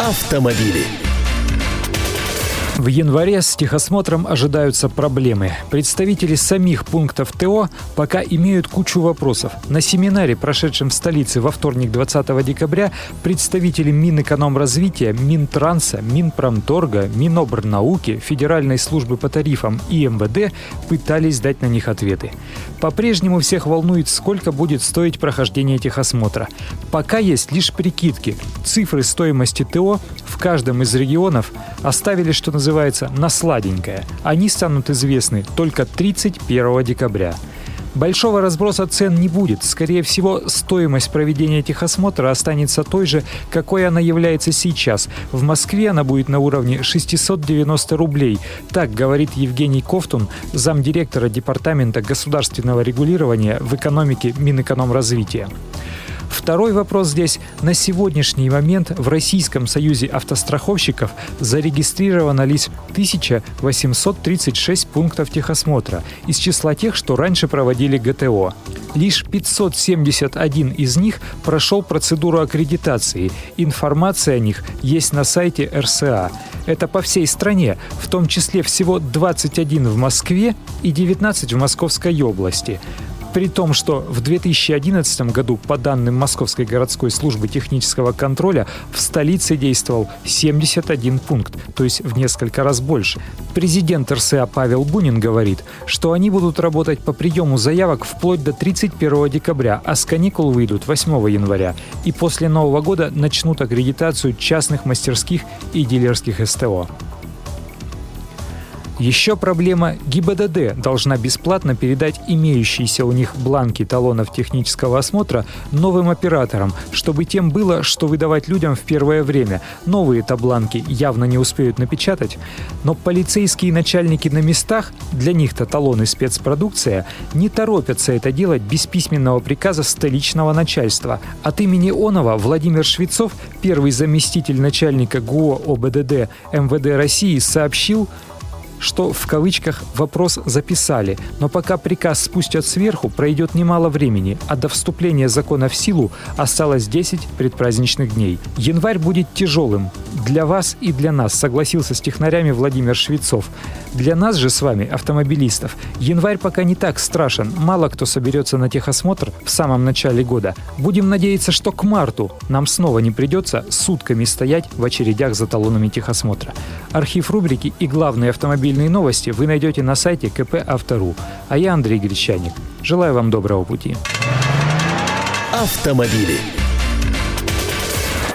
автомобили. В январе с техосмотром ожидаются проблемы. Представители самих пунктов ТО пока имеют кучу вопросов. На семинаре, прошедшем в столице во вторник 20 декабря, представители Минэкономразвития, Минтранса, Минпромторга, Минобрнауки, Федеральной службы по тарифам и МВД пытались дать на них ответы. По-прежнему всех волнует, сколько будет стоить прохождение техосмотра. Пока есть лишь прикидки. Цифры стоимости ТО в каждом из регионов оставили, что называется, называется «На сладенькое». Они станут известны только 31 декабря. Большого разброса цен не будет. Скорее всего, стоимость проведения техосмотра останется той же, какой она является сейчас. В Москве она будет на уровне 690 рублей. Так говорит Евгений Ковтун, замдиректора Департамента государственного регулирования в экономике Минэкономразвития. Второй вопрос здесь. На сегодняшний момент в Российском союзе автостраховщиков зарегистрировано лишь 1836 пунктов техосмотра из числа тех, что раньше проводили ГТО. Лишь 571 из них прошел процедуру аккредитации. Информация о них есть на сайте РСА. Это по всей стране, в том числе всего 21 в Москве и 19 в Московской области. При том, что в 2011 году, по данным Московской городской службы технического контроля, в столице действовал 71 пункт, то есть в несколько раз больше. Президент РСА Павел Бунин говорит, что они будут работать по приему заявок вплоть до 31 декабря, а с каникул выйдут 8 января. И после Нового года начнут аккредитацию частных мастерских и дилерских СТО. Еще проблема ГИБДД должна бесплатно передать имеющиеся у них бланки талонов технического осмотра новым операторам, чтобы тем было, что выдавать людям в первое время. Новые-то бланки явно не успеют напечатать, но полицейские начальники на местах, для них-то талоны спецпродукция, не торопятся это делать без письменного приказа столичного начальства. От имени Онова Владимир Швецов, первый заместитель начальника ГУО ОБДД МВД России, сообщил, что в кавычках вопрос записали, но пока приказ спустят сверху, пройдет немало времени, а до вступления закона в силу осталось 10 предпраздничных дней. Январь будет тяжелым. Для вас и для нас, согласился с технарями Владимир Швецов. Для нас же с вами, автомобилистов, январь пока не так страшен. Мало кто соберется на техосмотр в самом начале года. Будем надеяться, что к марту нам снова не придется сутками стоять в очередях за талонами техосмотра. Архив рубрики и главные автомобильные новости вы найдете на сайте КП Автору. А я Андрей Гречаник. Желаю вам доброго пути. Автомобили.